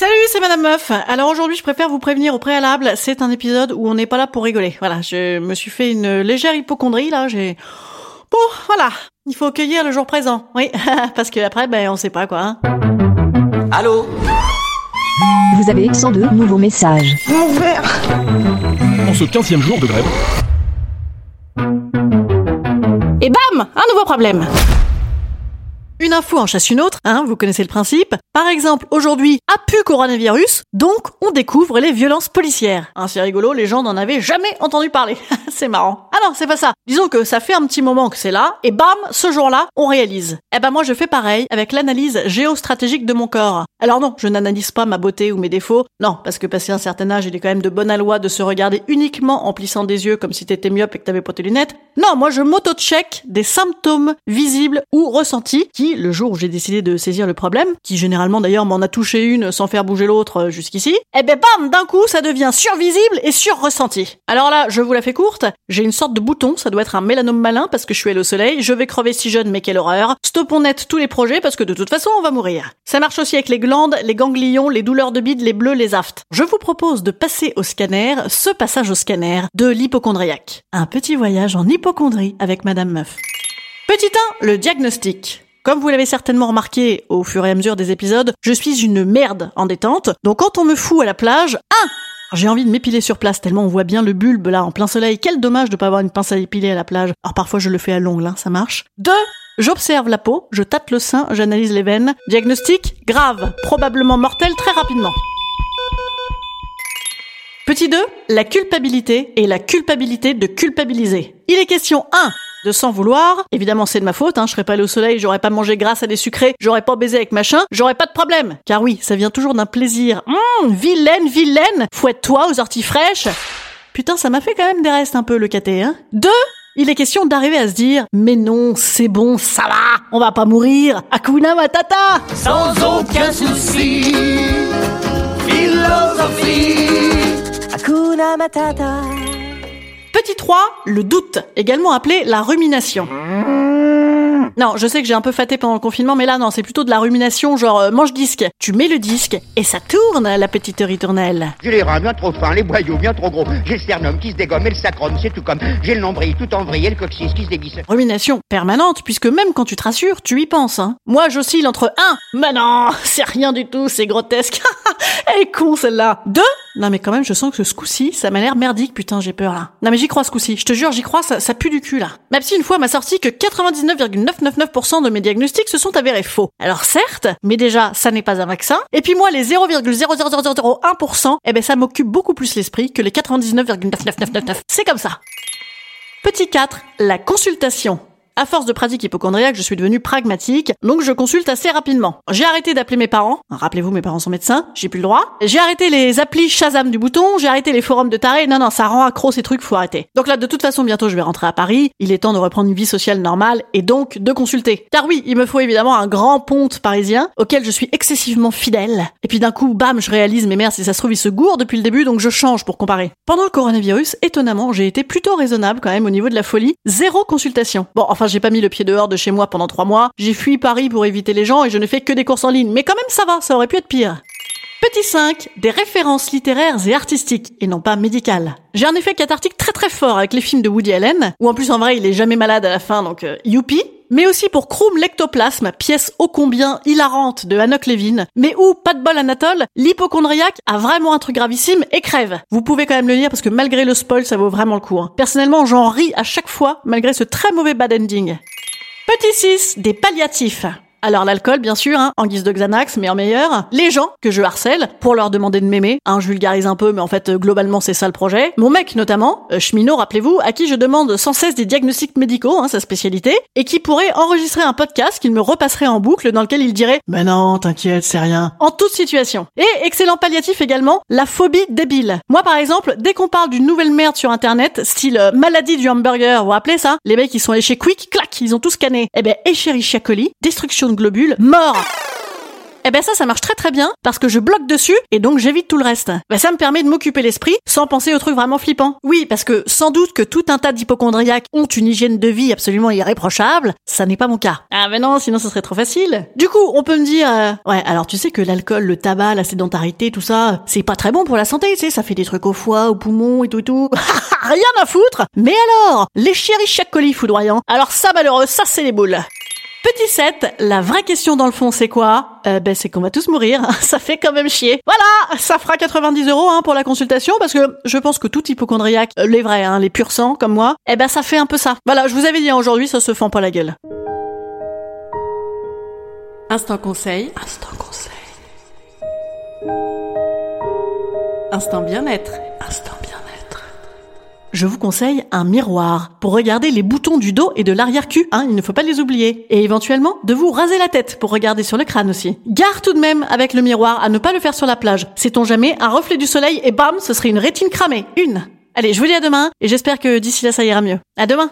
Salut, c'est Madame Meuf. Alors aujourd'hui, je préfère vous prévenir au préalable, c'est un épisode où on n'est pas là pour rigoler. Voilà, je me suis fait une légère hypochondrie là, j'ai... Bon, voilà, il faut cueillir le jour présent. Oui, parce que après, ben, on sait pas quoi. Hein. Allô? Vous avez 102 nouveaux messages. En ce 15e jour de grève, Et bam Un nouveau problème une info en chasse une autre, hein, vous connaissez le principe. Par exemple, aujourd'hui, a pu coronavirus, donc on découvre les violences policières. Hein, c'est rigolo, les gens n'en avaient jamais entendu parler. c'est marrant. Ah c'est pas ça. Disons que ça fait un petit moment que c'est là, et bam, ce jour-là, on réalise. Eh ben moi je fais pareil avec l'analyse géostratégique de mon corps. Alors non, je n'analyse pas ma beauté ou mes défauts, non, parce que passé un certain âge, il est quand même de bonne loi de se regarder uniquement en plissant des yeux comme si t'étais myope et que t'avais pas tes lunettes. Non, moi je m'auto-check des symptômes visibles ou ressentis qui, le jour où j'ai décidé de saisir le problème, qui généralement d'ailleurs m'en a touché une sans faire bouger l'autre euh, jusqu'ici, eh ben bam, d'un coup ça devient survisible et sur-ressenti. Alors là, je vous la fais courte, j'ai une sorte de bouton, ça doit être un mélanome malin parce que je suis allée au soleil, je vais crever si jeune mais quelle horreur. Stoppons net tous les projets parce que de toute façon on va mourir. Ça marche aussi avec les glandes, les ganglions, les douleurs de bide, les bleus, les aftes. Je vous propose de passer au scanner, ce passage au scanner de l'hypochondriaque. Un petit voyage en hypochondrie avec Madame Meuf. Petit 1, le diagnostic. Comme vous l'avez certainement remarqué au fur et à mesure des épisodes, je suis une merde en détente. Donc quand on me fout à la plage, 1. J'ai envie de m'épiler sur place tellement on voit bien le bulbe là en plein soleil. Quel dommage de pas avoir une pince à épiler à la plage. Alors parfois je le fais à l'ongle, hein, ça marche. 2. J'observe la peau, je tâte le sein, j'analyse les veines. Diagnostic grave, probablement mortel très rapidement. Petit 2, la culpabilité et la culpabilité de culpabiliser. Il est question 1 de s'en vouloir. Évidemment, c'est de ma faute, hein. je serais pas allé au soleil, j'aurais pas mangé grâce à des sucrés, j'aurais pas baisé avec machin, j'aurais pas de problème. Car oui, ça vient toujours d'un plaisir. Hum, vilaine, vilaine, fouette-toi aux orties fraîches. Putain, ça m'a fait quand même des restes un peu le caté, hein. Deux, il est question d'arriver à se dire, mais non, c'est bon, ça va, on va pas mourir. Hakuna Matata. Sans aucun souci. Philosophie. Hakuna Matata. Petit 3, le doute, également appelé la rumination. Non, je sais que j'ai un peu faté pendant le confinement, mais là non, c'est plutôt de la rumination, genre euh, mange disque. Tu mets le disque et ça tourne, la petite ritournelle. J'ai les reins bien trop fins, les boyaux bien trop gros. J'ai le sternum qui se dégomme et le sacrum, c'est tout comme. J'ai le nombril tout en vrille et le coccyx qui se dévisse. Rumination permanente, puisque même quand tu te rassures, tu y penses. Hein. Moi, j'oscille entre 1, mais non, c'est rien du tout, c'est grotesque. Elle est con celle-là. 2, non mais quand même, je sens que ce coup-ci, ça m'a l'air merdique, putain, j'ai peur là. Non mais j'y crois ce coup-ci, je te jure, j'y crois, ça, ça pue du cul là. Ma psy une fois m'a sorti que 99,999% de mes diagnostics se sont avérés faux. Alors certes, mais déjà, ça n'est pas un vaccin. Et puis moi, les 0,00001%, eh ben ça m'occupe beaucoup plus l'esprit que les 99,99999. C'est comme ça. Petit 4, la consultation. À force de pratique hypochondriaque, je suis devenue pragmatique, donc je consulte assez rapidement. J'ai arrêté d'appeler mes parents. Rappelez-vous, mes parents sont médecins, j'ai plus le droit. J'ai arrêté les applis Shazam du bouton, j'ai arrêté les forums de tarés. Non, non, ça rend accro ces trucs, faut arrêter. Donc là, de toute façon, bientôt je vais rentrer à Paris. Il est temps de reprendre une vie sociale normale et donc de consulter. Car oui, il me faut évidemment un grand ponte parisien auquel je suis excessivement fidèle. Et puis d'un coup, bam, je réalise, mais merde, si ça se trouve, il se gourre depuis le début, donc je change pour comparer. Pendant le coronavirus, étonnamment, j'ai été plutôt raisonnable quand même au niveau de la folie. Zéro consultation. Bon, enfin, j'ai pas mis le pied dehors de chez moi pendant trois mois. J'ai fui Paris pour éviter les gens et je ne fais que des courses en ligne. Mais quand même, ça va, ça aurait pu être pire. Petit 5, des références littéraires et artistiques, et non pas médicales. J'ai un effet cathartique très très fort avec les films de Woody Allen, où en plus en vrai il est jamais malade à la fin, donc euh. Mais aussi pour Chrome Lectoplasme, pièce ô combien hilarante de Hanok Levin, mais où, pas de bol Anatole, l'hypochondriaque a vraiment un truc gravissime et crève. Vous pouvez quand même le lire parce que malgré le spoil, ça vaut vraiment le coup. hein. Personnellement, j'en ris à chaque fois, malgré ce très mauvais bad ending. Petit 6, des palliatifs. Alors l'alcool, bien sûr, hein, en guise de Xanax, mais en meilleur. Les gens que je harcèle pour leur demander de m'aimer. Hein, je vulgarise un peu, mais en fait, euh, globalement, c'est ça le projet. Mon mec, notamment, euh, cheminot, rappelez-vous, à qui je demande sans cesse des diagnostics médicaux, hein, sa spécialité, et qui pourrait enregistrer un podcast qu'il me repasserait en boucle dans lequel il dirait « Mais non, t'inquiète, c'est rien », en toute situation. Et excellent palliatif également, la phobie débile. Moi, par exemple, dès qu'on parle d'une nouvelle merde sur Internet, style euh, maladie du hamburger, vous rappelez ça? Les mecs, ils sont allés chez Quick, clac, ils ont tout scanné. Eh ben, Escherichia coli, destruction de globules, mort eh ben ça, ça marche très très bien parce que je bloque dessus et donc j'évite tout le reste. Ben ça me permet de m'occuper l'esprit sans penser aux trucs vraiment flippants. Oui, parce que sans doute que tout un tas d'hypochondriaques ont une hygiène de vie absolument irréprochable, ça n'est pas mon cas. Ah ben non, sinon ça serait trop facile. Du coup, on peut me dire, euh, ouais, alors tu sais que l'alcool, le tabac, la sédentarité, tout ça, c'est pas très bon pour la santé, tu sais, ça fait des trucs au foie, au poumon et tout et tout. Rien à foutre Mais alors, les chéris chaque colis foudroyants, alors ça malheureux, ça c'est les boules. Petit 7, la vraie question dans le fond c'est quoi? Euh, Ben c'est qu'on va tous mourir, ça fait quand même chier. Voilà, ça fera 90 euros hein, pour la consultation parce que je pense que tout hypochondriaque, euh, les vrais, hein, les purs sang comme moi, eh ben ça fait un peu ça. Voilà, je vous avais dit hein, aujourd'hui, ça se fend pas la gueule. Instant conseil. Instant conseil. Instant bien-être. Instant bien-être. Je vous conseille un miroir pour regarder les boutons du dos et de l'arrière-cul, hein, il ne faut pas les oublier. Et éventuellement, de vous raser la tête pour regarder sur le crâne aussi. Gare tout de même avec le miroir à ne pas le faire sur la plage. Sait-on jamais, un reflet du soleil et bam, ce serait une rétine cramée. Une. Allez, je vous dis à demain et j'espère que d'ici là ça ira mieux. À demain!